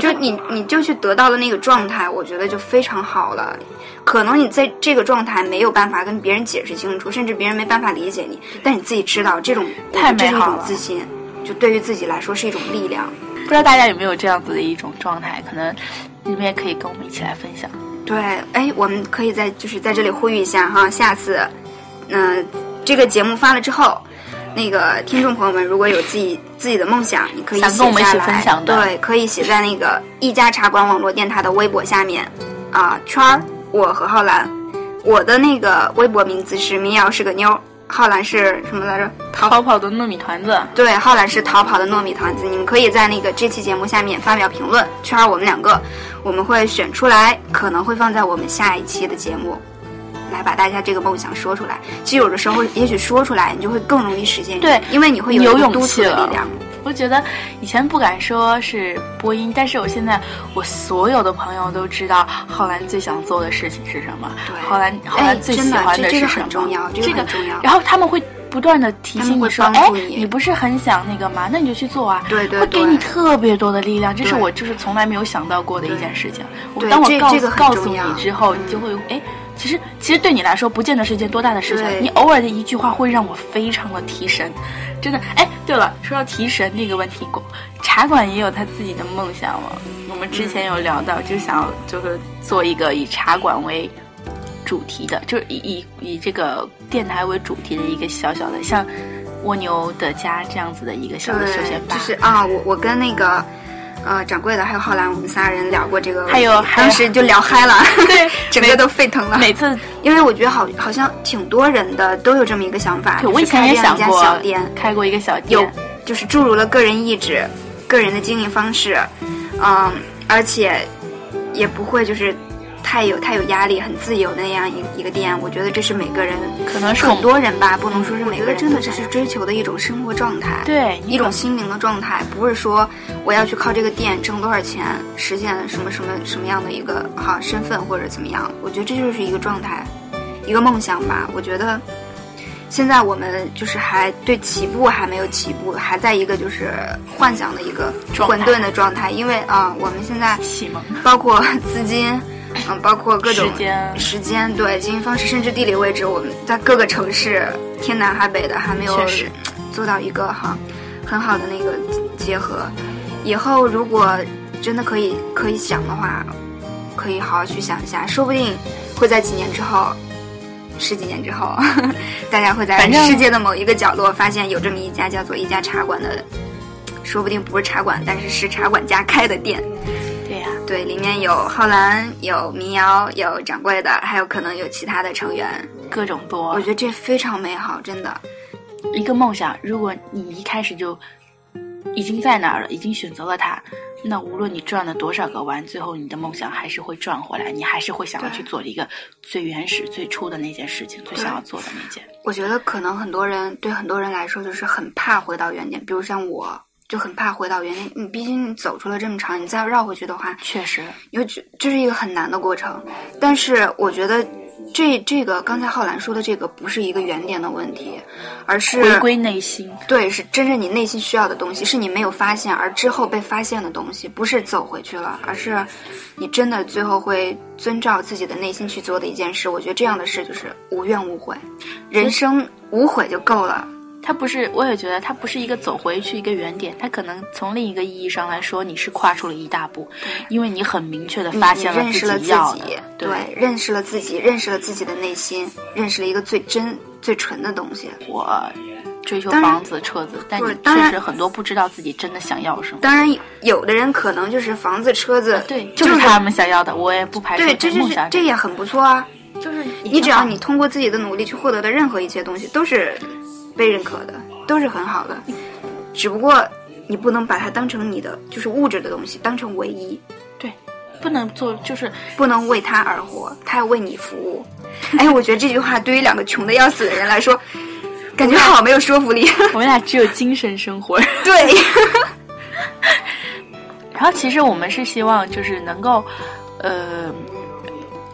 就你你就去得到的那个状态，我觉得就非常好了。可能你在这个状态没有办法跟别人解释清楚，甚至别人没办法理解你，但你自己知道这种太美好了种自信，就对于自己来说是一种力量。不知道大家有没有这样子的一种状态？可能你们也可以跟我们一起来分享。对，哎，我们可以在就是在这里呼吁一下哈，下次，嗯、这个节目发了之后，那个听众朋友们如果有自己自己的梦想，你可以写想跟我们一起下来，分享的对，可以写在那个一家茶馆网络电台的微博下面，啊，圈儿我何浩然，我的那个微博名字是民谣是个妞儿，浩然是什么来着？逃逃跑的糯米团子，对，浩然是逃跑的糯米团子。你们可以在那个这期节目下面发表评论，圈我们两个，我们会选出来，可能会放在我们下一期的节目，来把大家这个梦想说出来。其实有的时候，也许说出来，你就会更容易实现。对因为你会有勇有一个督促气了的力量。我觉得以前不敢说是播音，但是我现在我所有的朋友都知道浩然最想做的事情是什么，对。浩然浩然最喜欢这这个是什么，很重要这个很重要。然后他们会。不断的提醒你说，哎，你。你不是很想那个吗？那你就去做啊，对对会给你特别多的力量，这是我就是从来没有想到过的一件事情。我当我告告诉你之后，你就会哎，其实其实对你来说不见得是一件多大的事情，你偶尔的一句话会让我非常的提神，真的。哎，对了，说到提神这个问题，茶馆也有他自己的梦想了。我们之前有聊到，就想要就是做一个以茶馆为主题的，就是以以以这个电台为主题的一个小小的像蜗牛的家这样子的一个小的休闲吧。就是啊，我我跟那个呃掌柜的还有浩兰，我们仨人聊过这个，还有当时就聊嗨了，对整个都沸腾了。每次因为我觉得好好像挺多人的都有这么一个想法，我以前开这样一家也想过小店，开过一个小店，有就是注入了个人意志、个人的经营方式，嗯，而且也不会就是太有太有压力、很自由的那样一一个店。我觉得这是每个人，可能是很多人吧，不能说是每个人，真的这是追求的一种生活状态，对一种心灵的状态，不是说我要去靠这个店挣多少钱，实现什么什么什么样的一个好身份或者怎么样。我觉得这就是一个状态，一个梦想吧。我觉得现在我们就是还对起步还没有起步，还在一个就是幻想的一个混沌的状态，因为啊、我们现在启蒙。包括资金，嗯，包括各种时间时间对经营方式，甚至地理位置，我们在各个城市天南海北的还没有 做到一个哈很好的那个结合。以后如果真的可以可以想的话，可以好好去想一下，说不定会在几年之后。十几年之后，大家会在世界的某一个角落发现有这么一家叫做一家茶馆的，说不定不是茶馆，但是是茶馆家开的店。对里面有浩兰，有民谣，有掌柜的，还有可能有其他的成员。各种多我。觉得这非常美好，真的。一个梦想，如果你一开始就已经在那儿了，已经选择了它，那无论你转了多少个弯，最后你的梦想还是会转回来，你还是会想要去做一个最原始、最初的那件事情，最想要做的那件。我觉得可能很多人对很多人来说就是很怕回到原点，比如像我就很怕回到原点。你毕竟你走出了这么长，你再绕回去的话，确实，因为这这是一个很难的过程。但是我觉得这这个刚才浩然说的这个不是一个原点的问题，而是回归内心。对，是真正你内心需要的东西，是你没有发现而之后被发现的东西，不是走回去了，而是你真的最后会遵照自己的内心去做的一件事。我觉得这样的事就是无怨无悔，人生无悔就够了。它不是，我也觉得它不是一个走回去一个原点，它可能从另一个意义上来说，你是跨出了一大步，因为你很明确的发现了自自己要的己，，对。认识了自己，认识了自己的内心，认识了一个最真、最纯的东西。我追求房子、车子，但你确实很多不知道自己真的想要什么。当然，有的人可能就是房子、车子，对，就就是他们想要的，我也不排除对，这就是这也很不错啊。就是你只要你通过自己的努力去获得的任何一些东西，都是被认可的，都是很好的。只不过你不能把它当成你的就是物质的东西，当成唯一，对，不能做就是不能为他而活，他要为你服务。哎，我觉得这句话对于两个穷的要死的人来说，感觉好没有说服力。我们俩只有精神生活。对，然后其实我们是希望就是能够，呃，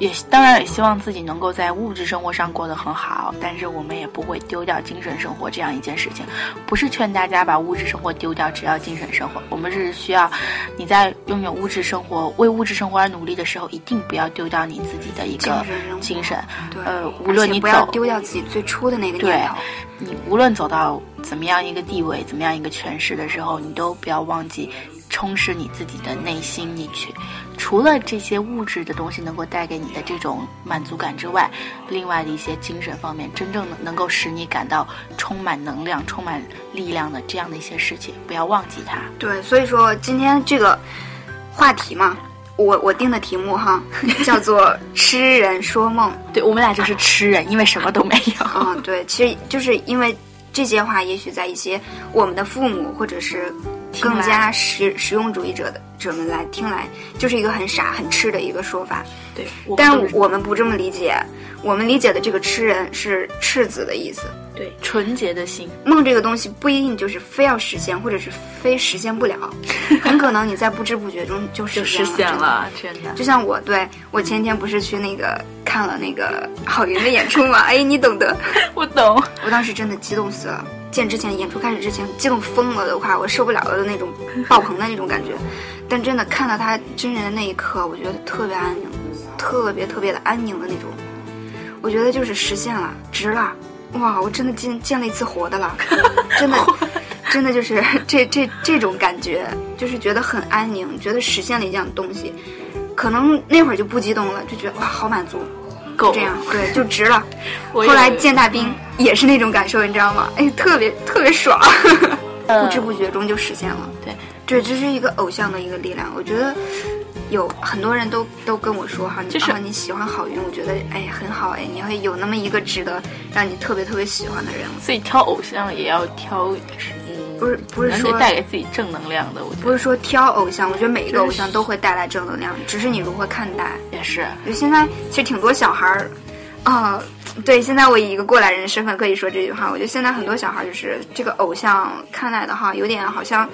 也当然也希望自己能够在物质生活上过得很好，但是我们也不会丢掉精神生活这样一件事情。不是劝大家把物质生活丢掉，只要精神生活。我们是需要你在拥有物质生活、为物质生活而努力的时候，一定不要丢掉你自己的一个精神。对呃，无论你走丢掉自己最初的那个对念头。你无论走到怎么样一个地位、怎么样一个权势的时候，你都不要忘记充实你自己的内心。你去除了这些物质的东西能够带给你的这种满足感之外，另外的一些精神方面，真正能能够使你感到充满能量、充满力量的这样的一些事情，不要忘记它。对，所以说今天这个话题嘛，我我定的题目哈，叫做“痴人说梦 对我们俩就是痴人，因为什么都没”。有。嗯，对，其实就是因为这些话，也许在一些我们的父母或者是更加实实用主义者的者们来听来，就是一个很傻很痴的一个说法。对，我但我们不这么理解，我们理解的这个痴人是赤子的意思。对纯洁的心，梦这个东西不一定就是非要实现，或者是非实现不了，很可能你在不知不觉中就实就现实现了，真的。就像我对我前天不是去那个看了那个郝云的演出嘛？哎，你懂得。我懂，我当时真的激动死了，见之前演出开始之前激动疯了的话，我受不了了的那种爆棚的那种感觉。但真的看到他真人的那一刻，我觉得特别安宁，特别特别的安宁的那种。我觉得就是实现了，值了，哇！我真的见见了一次活的了，真的，真的就是 这这这种感觉，就是觉得很安宁，觉得实现了一样东西。可能那会儿就不激动了，就觉得哇，好满足，够这样对，就值了。后来见大兵也是那种感受，你知道吗？哎，特别特别爽，呃不知不觉中就实现了。对，这，这是一个偶像的一个力量。我觉得有很多人都都跟我说哈，你就是啊你喜欢郝云，我觉得哎很好哎，你会有那么一个值得让你特别特别喜欢的人物。所以挑偶像也要挑，嗯，不是不是说带给自己正能量的，我觉得不是说挑偶像，我觉得每一个偶像都会带来正能量，只是你如何看待。也是。就现在其实挺多小孩儿，啊、对，现在我以一个过来人的身份可以说这句话。我觉得现在很多小孩儿就是这个偶像看待的哈，有点好像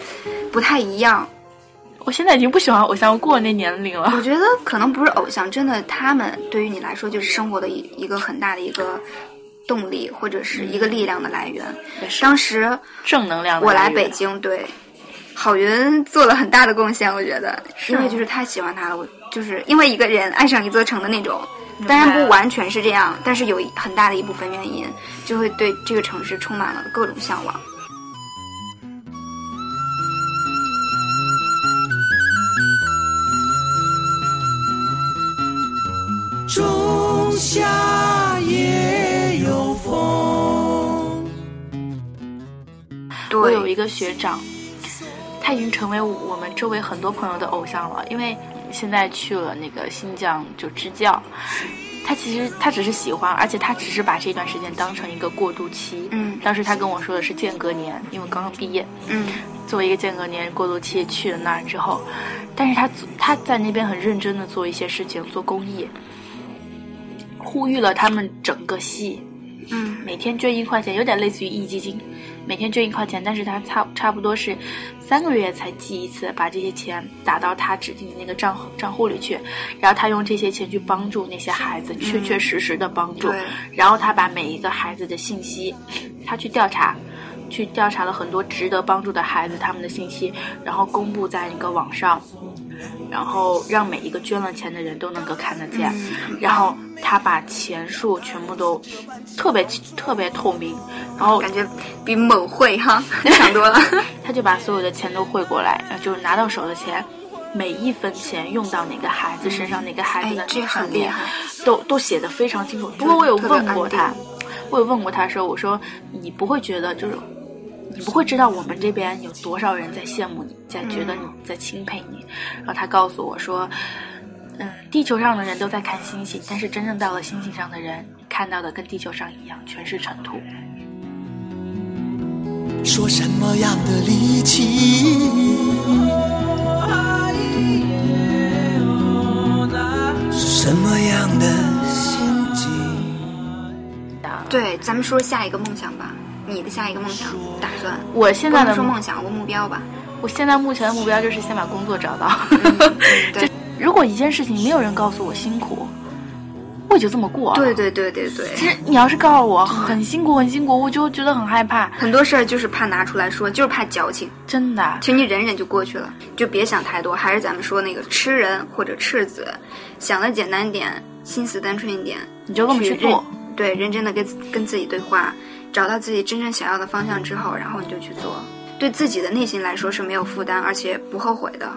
不太一样。我现在已经不喜欢偶像，我过了那年龄了。我觉得可能不是偶像，真的他们对于你来说就是生活的一一个很大的一个动力或者是一个力量的来源。当时正能量我来北，京，对郝云做了很大的贡献，我觉得，因为就是太喜欢他了，我就是因为一个人爱上一座城的那种。当然不完全是这样，但是有很大的一部分原因，就会对这个城市充满了各种向往。仲夏夜有风。我有一个学长，他已经成为我们周围很多朋友的偶像了，因为现在去了那个新疆就支教。他其实他只是喜欢，而且他只是把这段时间当成一个过渡期。嗯当时他跟我说的是间隔年，因为刚刚毕业，嗯作为一个间隔年过渡期去了那儿之后，但是他他在那边很认真的做一些事情，做公益，呼吁了他们整个系嗯。每天捐一块钱，有点类似于壹基金，每天捐一块钱，但是他差差不多是三个月才寄一次，把这些钱打到他指定的那个账户账户里去，然后他用这些钱去帮助那些孩子，确确实实的帮助。对，然后他把每一个孩子的信息，他去调查。去调查了很多值得帮助的孩子他们的信息，然后公布在一个网上，然后让每一个捐了钱的人都能够看得见。嗯然后他把钱数全部都特别特别透明，然后感觉比某汇哈 强多了。他就把所有的钱都汇过来，然后就是拿到手的钱，每一分钱用到哪个孩子身上，哪个孩子的，哎这上面很厉害。都都写的非常清楚。不过我有问过他，我有问过他说，我说你不会觉得就是。你不会知道我们这边有多少人在羡慕你，在觉得你在钦佩你。然后他告诉我说，嗯，地球上的人都在看星星，但是真正到了星星上的人，看到的跟地球上一样，全是尘土。说什么样的力气？什么样的心境？对，咱们说下一个梦想吧。你的下一个梦想打算？我现在的说梦想，我目标吧。我现在目前的目标就是先把工作找到。对如果一件事情没有人告诉我辛苦，我就这么过。对。对对对对，其实你要是告诉我很辛苦很辛苦，我就觉得很害怕，很多事儿就是怕拿出来说，就是怕矫情。真的。其实你忍忍就过去了，就别想太多。还是咱们说那个吃人或者赤子，想的简单点，心思单纯一点，你就这么去认做。对，认真的跟跟自己对话，找到自己真正想要的方向之后，然后你就去做。对自己的内心来说是没有负担，而且不后悔的，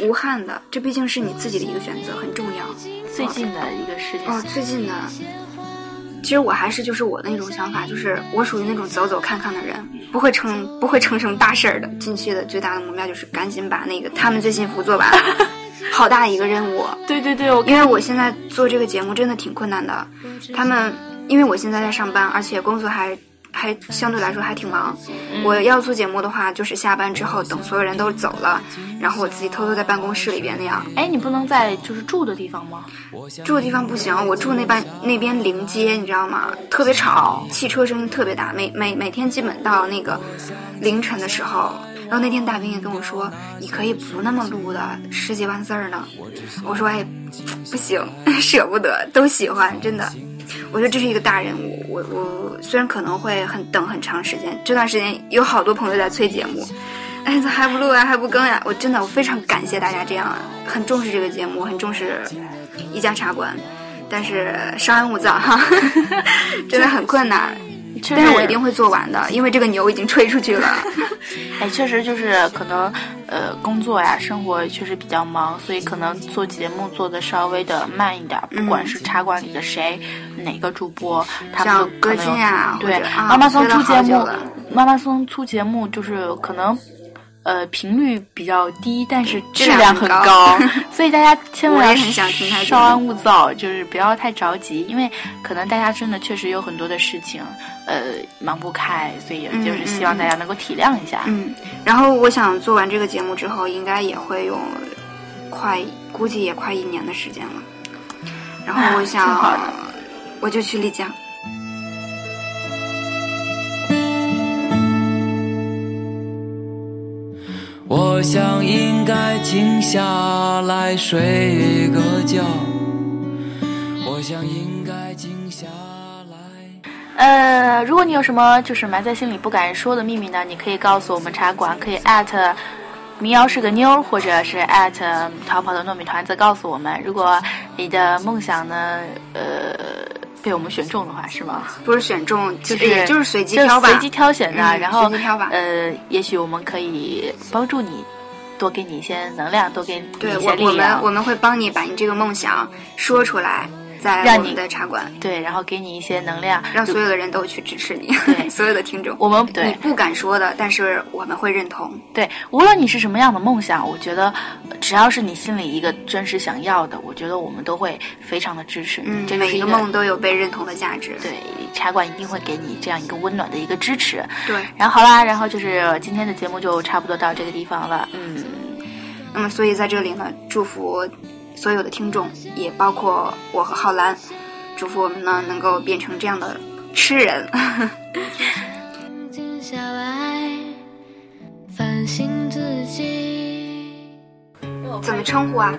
无憾的。这毕竟是你自己的一个选择，很重要。最近的一个事情，哦，最近的，其实我还是就是我的那种想法，就是我属于那种走走看看的人，不会成不会成什么大事儿的。近期的最大的目标就是赶紧把那个他们最幸福做完，好大一个任务。对对对，我因为我现在做这个节目真的挺困难的，他们因为我现在在上班，而且工作还还相对来说还挺忙。我要做节目的话，就是下班之后等所有人都走了，然后我自己偷偷在办公室里边那样。哎，你不能在就是住的地方吗？住的地方不行，我住那边那边临街，你知道吗？特别吵，汽车声音特别大，每每每天基本到那个凌晨的时候。然后那天大兵也跟我说，你可以不那么录的，十几万字儿呢。我说哎，不行，舍不得，都喜欢，真的。我觉得这是一个大人物，我我虽然可能会很等很长时间，这段时间有好多朋友在催节目，哎，咋还不录啊，还不更呀？我真的我非常感谢大家这样很重视这个节目，很重视一家茶馆，但是稍安勿躁哈，真的很困难。但是我一定会做完的，因为这个牛已经吹出去了。哎，确实就是可能，呃，工作呀，生活确实比较忙，所以可能做节目做的稍微的慢一点。不管是茶馆里的谁，哪个主播，他们歌星啊，对，妈妈松出节目，妈妈松出节目就是可能。呃，频率比较低，但是质量很高，所以大家千万要稍安勿躁，就是不要太着急，因为可能大家真的确实有很多的事情，呃，忙不开，所以就是希望大家能够体谅一下。嗯，然后我想做完这个节目之后，应该也会有快，估计也快一年的时间了。然后我想，我就去丽江。我想应该静下来睡个觉。我想应该静下来。呃，如果你有什么就是埋在心里不敢说的秘密呢？你可以告诉我们茶馆，可以艾特民谣是个妞，或者是艾特逃跑的糯米团子告诉我们。如果你的梦想呢，呃。被我们选中的话是吗？不是选中，就是也就是随机挑吧，随机挑选的。然后随机挑吧。呃，也许我们可以帮助你，多给你一些能量，多给你一些力量。我们我们会帮你把你这个梦想说出来。在我们的茶馆，对，然后给你一些能量，让所有的人都去支持你，对，所有的听众，我们你不敢说的，但是我们会认同。对，无论你是什么样的梦想，我觉得只要是你心里一个真实想要的，我觉得我们都会非常的支持你。嗯，每一个梦都有被认同的价值。对，茶馆一定会给你这样一个温暖的一个支持。对，然后好啦，然后就是今天的节目就差不多到这个地方了。嗯，那么所以在这里呢，祝福所有的听众，也包括我和浩兰。祝福我们呢，能够变成这样的痴人。怎么称呼啊？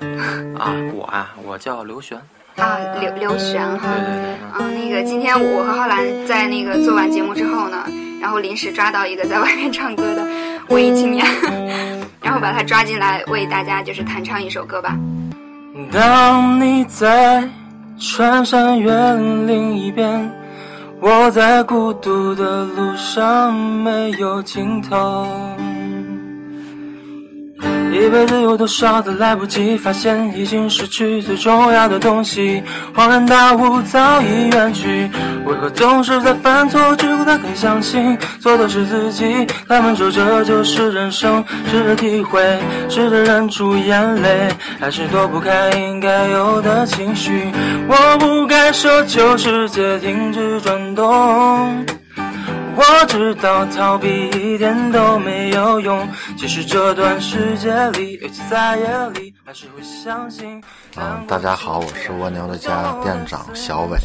啊，我啊，我叫刘璇。啊，刘刘璇哈。对对对。啊，那个今天我和浩兰在那个做完节目之后呢，然后临时抓到一个在外面唱歌的文艺青年，然后把他抓进来为大家就是弹唱一首歌吧。当你在。穿山越岭另一边，我在孤独的路上没有尽头。一辈子有多少的来不及发现，已经失去最重要的东西。恍然大悟，早已远去。为何总是在犯错之后才肯相信，错的是自己？他们说这就是人生，试着体会，试着忍住眼泪，还是躲不开应该有的情绪。我不该奢求世界停止转动。我知道逃避一点都没有用，其实这段时间里，有次在夜里，还是会相信。嗯，大家好，我是蜗牛的家店长小伟，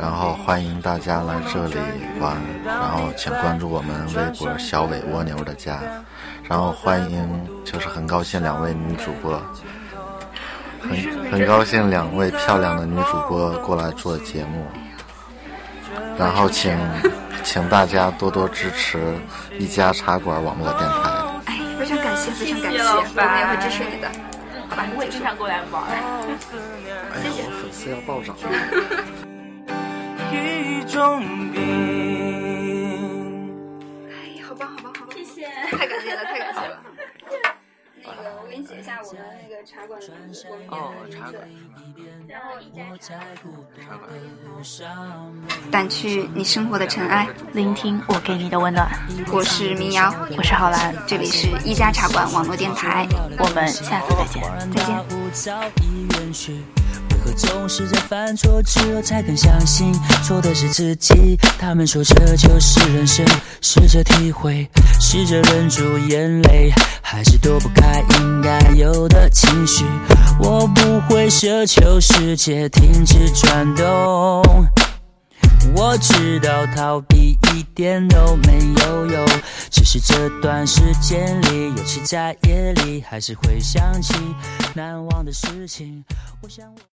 然后欢迎大家来这里玩，然后请关注我们微博小伟蜗牛的家，然后欢迎，就是很高兴两位女主播，很很高兴两位漂亮的女主播过来做节目，然后请。请大家多多支持一家茶馆网络电台。哎，非常感谢，非常感谢，我们也会支持你的。好吧，我也经常过来玩。谢谢。粉丝要暴涨了。一种病。哎，好棒，好棒，好棒，谢谢，太感谢了，太感谢了。那个。给你写一下我们那个茶馆的名字，我们哦电台的茶馆，然后一家茶茶馆。掸去你生活的尘埃。聆听我给你的温暖。我是民谣，我是浩然，这里是一家茶馆网络电台，我们下次再见。再见。可，总是在犯错之后才肯相信错的是自己？他们说这就是人生，试着体会，试着忍住眼泪，还是躲不开应该有的情绪。我不会奢求世界停止转动。我知道逃避一点都没有用，只是这段时间里，尤其在夜里，还是会想起难忘的事情。我想我。